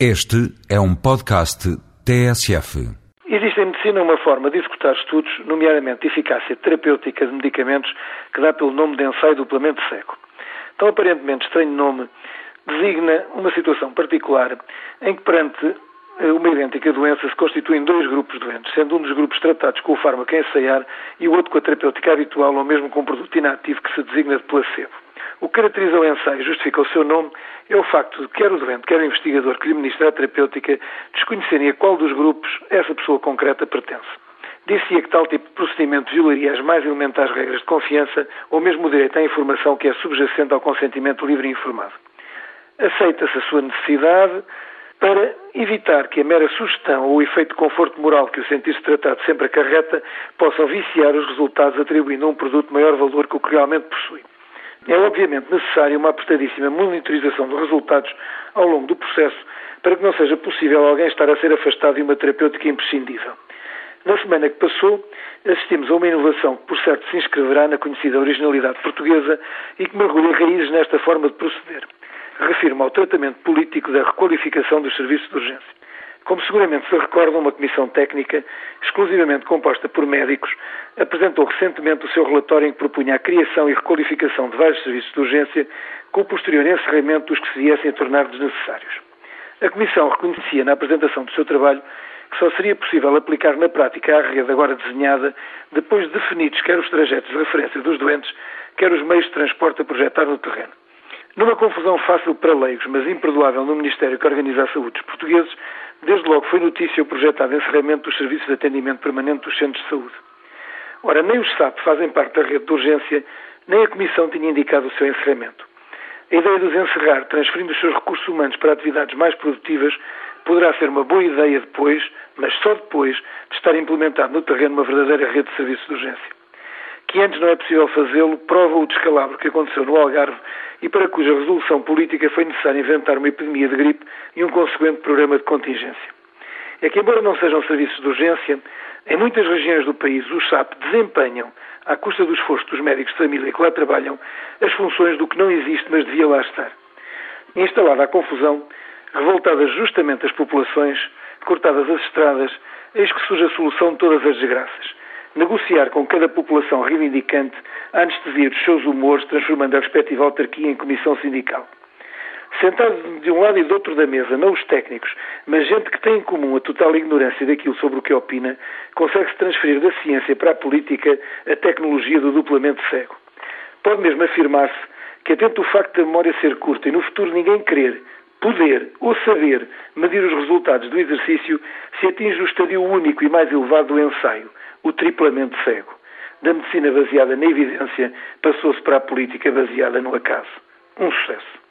Este é um podcast TSF. Existe em medicina uma forma de executar estudos, nomeadamente eficácia terapêutica de medicamentos, que dá pelo nome de ensaio duplamente cego. Tão aparentemente estranho nome designa uma situação particular em que, perante eh, uma idêntica doença, se constituem dois grupos doentes, sendo um dos grupos tratados com o fármaco a ensaiar e o outro com a terapêutica habitual ou mesmo com um produto inativo que se designa de placebo. O que caracteriza o ensaio e justifica o seu nome é o facto de quer o doente, quer o investigador que lhe ministra a terapêutica desconhecerem a qual dos grupos essa pessoa concreta pertence. Disse-se que tal tipo de procedimento violaria as mais elementares regras de confiança ou mesmo o direito à informação que é subjacente ao consentimento livre e informado. Aceita-se a sua necessidade para evitar que a mera sugestão ou o efeito de conforto moral que o sentir-se tratado sempre acarreta possam viciar os resultados atribuindo a um produto maior valor que o que realmente possui. É obviamente necessária uma apertadíssima monitorização dos resultados ao longo do processo para que não seja possível alguém estar a ser afastado de uma terapêutica imprescindível. Na semana que passou, assistimos a uma inovação que, por certo, se inscreverá na conhecida originalidade portuguesa e que mergulha raízes nesta forma de proceder. Refiro-me ao tratamento político da requalificação dos serviços de urgência. Como seguramente se recordam, uma comissão técnica, exclusivamente composta por médicos, apresentou recentemente o seu relatório em que propunha a criação e requalificação de vários serviços de urgência, com o posterior encerramento dos que se viessem a tornar desnecessários. A Comissão reconhecia na apresentação do seu trabalho que só seria possível aplicar na prática a rede agora desenhada depois de definidos quer os trajetos de referência dos doentes, quer os meios de transporte a projetar no terreno. Numa confusão fácil para leigos, mas imperdoável no Ministério que organiza a saúde dos portugueses, desde logo foi notícia o projetado encerramento dos serviços de atendimento permanente dos centros de saúde. Ora, nem os SAP fazem parte da rede de urgência, nem a Comissão tinha indicado o seu encerramento. A ideia de os encerrar, transferindo os seus recursos humanos para atividades mais produtivas, poderá ser uma boa ideia depois, mas só depois, de estar implementado no terreno uma verdadeira rede de serviços de urgência que antes não é possível fazê-lo, prova o descalabro que aconteceu no Algarve e para cuja resolução política foi necessário inventar uma epidemia de gripe e um consequente programa de contingência. É que, embora não sejam serviços de urgência, em muitas regiões do país os SAP desempenham, à custa do esforço dos médicos de família que lá trabalham, as funções do que não existe, mas devia lá estar. Instalada a confusão, revoltadas justamente as populações, cortadas as estradas, eis que surge a solução de todas as desgraças negociar com cada população reivindicante a anestesia dos seus humores, transformando a respectiva autarquia em comissão sindical. Sentado de um lado e do outro da mesa, não os técnicos, mas gente que tem em comum a total ignorância daquilo sobre o que opina, consegue-se transferir da ciência para a política a tecnologia do duplamente cego. Pode mesmo afirmar-se que, atento o facto da memória ser curta e no futuro ninguém querer, poder ou saber medir os resultados do exercício, se atinge o estadio único e mais elevado do ensaio, o triplamente cego. Da medicina baseada na evidência passou-se para a política baseada no acaso. Um sucesso.